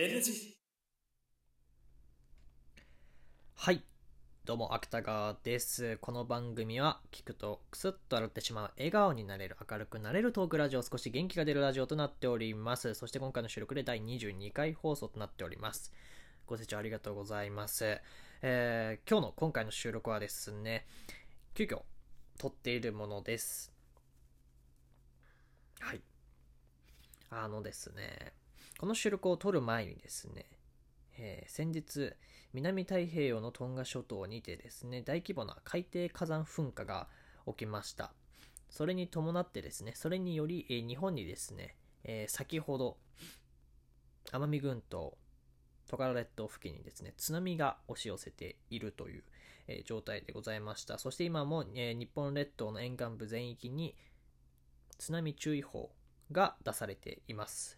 ゲルジはい。どうも、芥川です。この番組は、聞くとクスッと笑ってしまう、笑顔になれる、明るくなれるトークラジオ、少し元気が出るラジオとなっております。そして今回の収録で第22回放送となっております。ご清聴ありがとうございます。えー、今日の今回の収録はですね、急遽撮っているものです。はい。あのですね、この収録を撮る前にですね、えー先日、南太平洋のトンガ諸島にてですね、大規模な海底火山噴火が起きました。それに伴ってですね、それにより、えー日本にですね、えー先ほど、奄美群島、トカラ列島付近にですね、津波が押し寄せているという、えー状態でございました。そして今も、えー日本列島の沿岸部全域に津波注意報が出されています。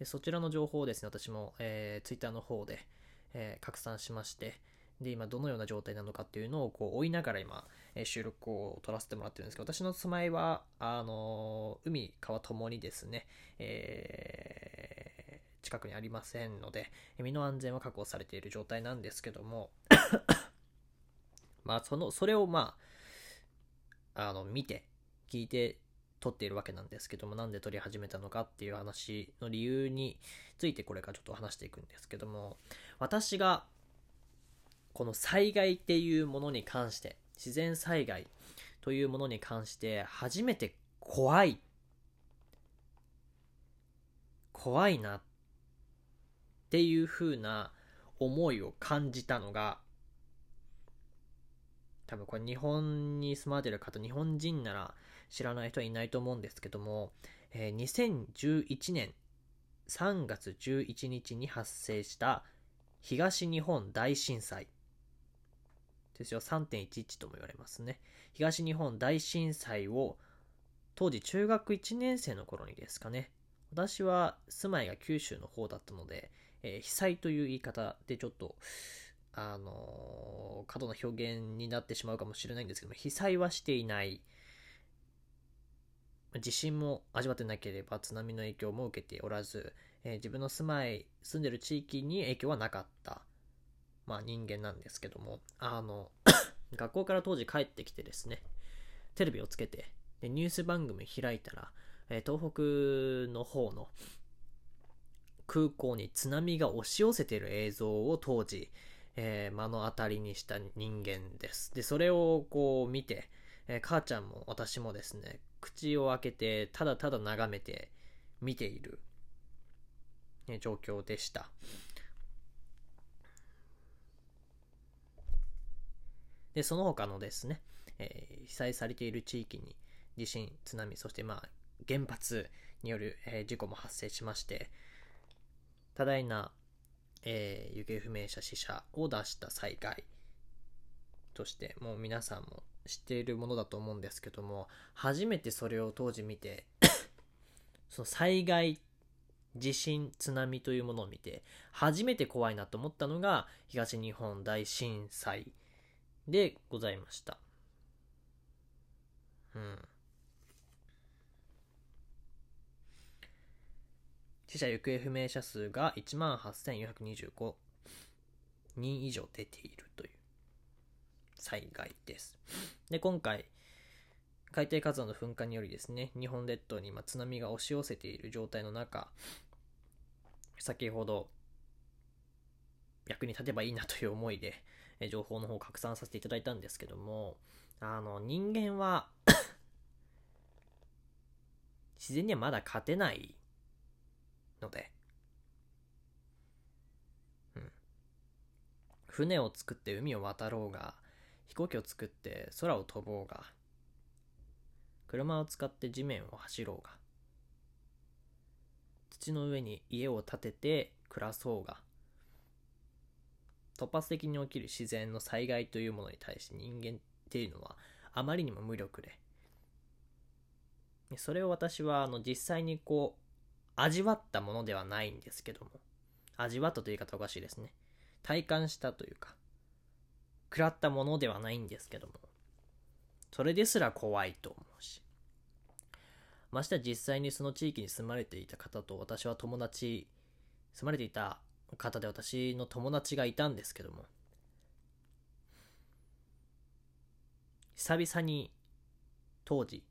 でそちらの情報をですね、私も、えー、ツイッターの方で、えー拡散しまして、で、今どのような状態なのかっていうのをこう追いながら今、えー収録を撮らせてもらってるんですけど、私の住まいは、あのー海、川ともにですね、えー近くにありませんので、身の安全は確保されている状態なんですけども、まあ、その、それをまあ、あの、見て、聞いて、撮っているわけなんですけども、なんで撮り始めたのかっていう話の理由についてこれからちょっと話していくんですけども、私が、この災害っていうものに関して、自然災害というものに関して、初めて怖い、怖いなっていう風な思いを感じたのが、多分これ日本に住まれてる方、日本人なら知らない人はいないと思うんですけども、えー2011年3月11日に発生した東日本大震災ですよ。3.11とも言われますね。東日本大震災を当時中学1年生の頃にですかね。私は住まいが九州の方だったので、えー被災という言い方でちょっと、あの過度な表現になってしまうかもしれないんですけども、被災はしていない。地震も味わってなければ津波の影響も受けておらず、えー自分の住まい、住んでる地域に影響はなかった、まあ人間なんですけども、あの、学校から当時帰ってきてですね、テレビをつけて、でニュース番組開いたら、えー東北の方の空港に津波が押し寄せている映像を当時、えー目の当たりにした人間です。で、それをこう見て、えー母ちゃんも私もですね、口を開けて、ただただ眺めて見ている、ね状況でした。で、その他のですね、えー被災されている地域に地震、津波、そしてまあ、原発による、えー事故も発生しまして、多大な、えー行方不明者死者を出した災害としてもう皆さんも知っているものだと思うんですけども初めてそれを当時見て その災害地震津波というものを見て初めて怖いなと思ったのが東日本大震災でございました。うん。死者行方不明者数が1万8425人以上出ているという。災害です。で、今回、海底火山の噴火によりですね、日本列島に今津波が押し寄せている状態の中、先ほど役に立てばいいなという思いで、え情報の方を拡散させていただいたんですけども、あの、人間は 自然にはまだ勝てないので、うん。船を作って海を渡ろうが、飛行機を作って空を飛ぼうが、車を使って地面を走ろうが、土の上に家を建てて暮らそうが、突発的に起きる自然の災害というものに対して人間っていうのはあまりにも無力で、それを私はあの実際にこう味わったものではないんですけども。味わったという言い方おかしいですね。体感したというか。食らったものではないんですけども。それですら怖いと思うし。ましては実際にその地域に住まれていた方と私は友達住まれていた方で私の友達がいたんですけども、久々に当時、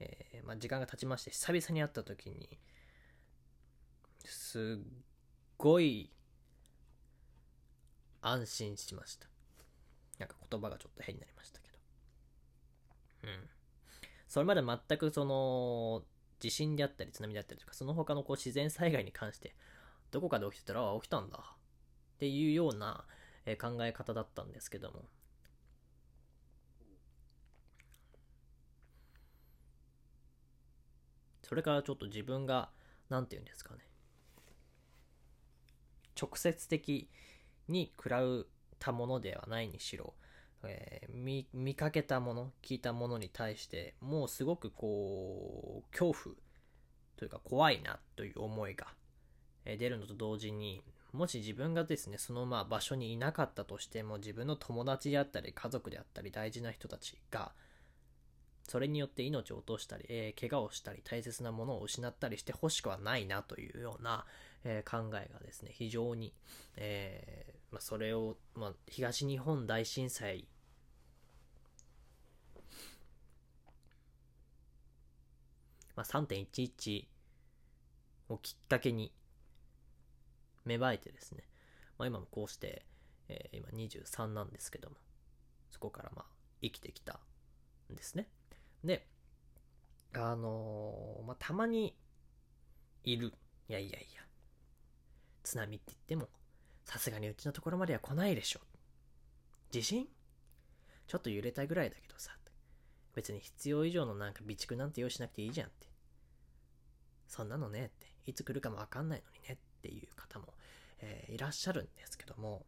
えーまあ、時間が経ちまして久々に会った時にすっごい安心しました。なんか言葉がちょっと変になりましたけど。うんそれまで全くその地震であったり津波であったりとかその他のこう自然災害に関してどこかで起きてたら起きたんだっていうような、考え方だったんですけども。それからちょっと自分が何て言うんですかね。直接的に食らうたものではないにしろ、えー、見見かけたもの聞いたものに対してもうすごくこう恐怖というか怖いなという思いが出るのと同時にもし自分がですねそのまあ場所にいなかったとしても自分の友達であったり家族であったり大事な人たちがそれによって命を落としたり、えー、怪我をしたり大切なものを失ったりしてほしくはないなというような、えー、考えがですね非常に、えー、まあ、それを、まあ、東日本大震災まあ、3.11をきっかけに芽生えてですね、まあ、今もこうして、えー、今23なんですけどもそこからまあ生きてきたんですね。であのー、まあ、たまにいる。いやいやいや。津波って言ってもさすがにうちのところまでは来ないでしょ。地震ちょっと揺れたぐらいだけどさ。別に必要以上のなんか備蓄なんて用意しなくていいじゃんって。そんなのねって。いつ来るかもわかんないのにねっていう方も、えー、いらっしゃるんですけども。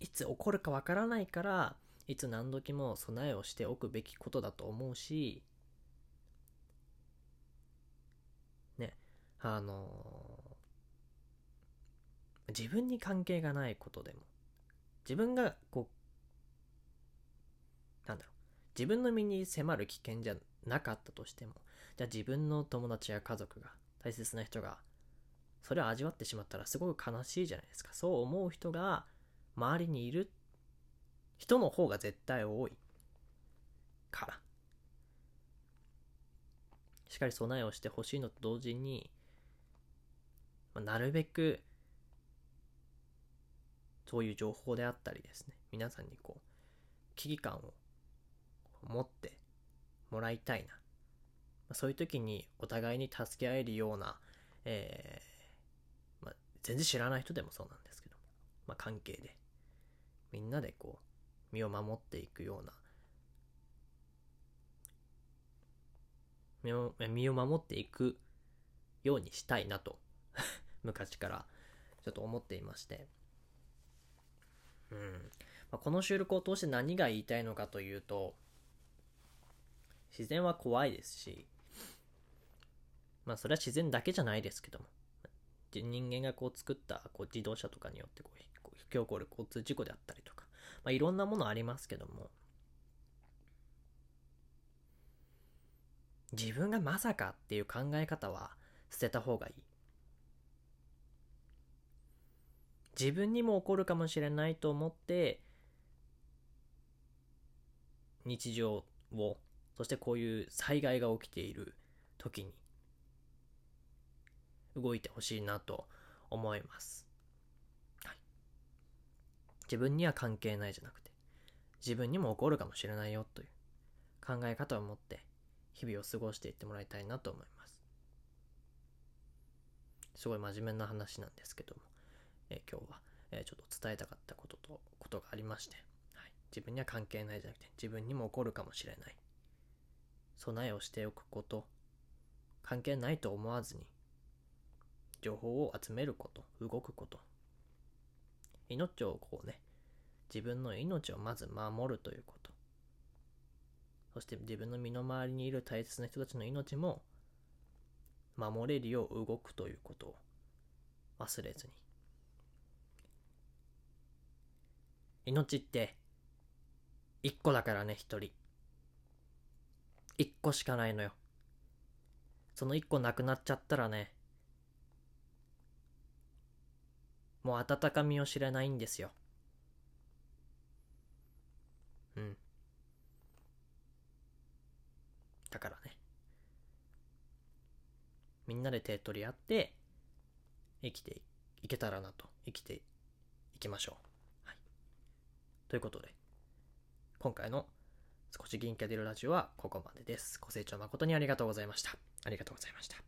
いつ起こるかわからないからいつ何時も備えをしておくべきことだと思うしねあの、自分に関係がないことでも自分がこうなんだろう自分の身に迫る危険じゃなかったとしてもじゃあ自分の友達や家族が大切な人がそれを味わってしまったらすごく悲しいじゃないですか。そう思う人が周りにいる人の方が絶対多い。から。しっかり備えをしてほしいのと同時に、まあ、なるべくそういう情報であったりですね皆さんにこう危機感を持ってもらいたいなそういう時にお互いに助け合えるような、えー、まあ、全然知らない人でもそうなんですけど、まあ、関係で、みんなでこう、身を守っていくような、身を身を守っていくようにしたいなと 昔からちょっと思っていまして、うん。まあ、この収録を通して何が言いたいのかというと、自然は怖いですし、まあそれは自然だけじゃないですけども、人間がこう作ったこう自動車とかによってこう引き起こる交通事故であったりとか、まあ、いろんなものありますけども、自分がまさかっていう考え方は捨てた方がいい。自分にも起こるかもしれないと思って日常をそしてこういう災害が起きている時に動いてほしいなと思います。はい。自分には関係ないじゃなくて、自分にも起こるかもしれないよという考え方を持って日々を過ごしていってもらいたいなと思います。すごい真面目な話なんですけども、え、今日は、え、ちょっと伝えたかったことと、ことがありまして、はい、自分には関係ないじゃなくて、自分にも起こるかもしれない。備えをしておくこと、関係ないと思わずに、情報を集めること、動くこと。命をこうね、自分の命をまず守るということ。そして自分の身の回りにいる大切な人たちの命も守れるよう動くということを忘れずに。命って一個だからね、一人。一個しかないのよ。その一個なくなっちゃったらね、もう温かみを知らないんですよ。うん。だからね。みんなで手取り合って生きていけたらなと。生きていきましょう。ということで、今回の少し銀キャデルラジオはここまでです。ご清聴誠にありがとうございました。ありがとうございました。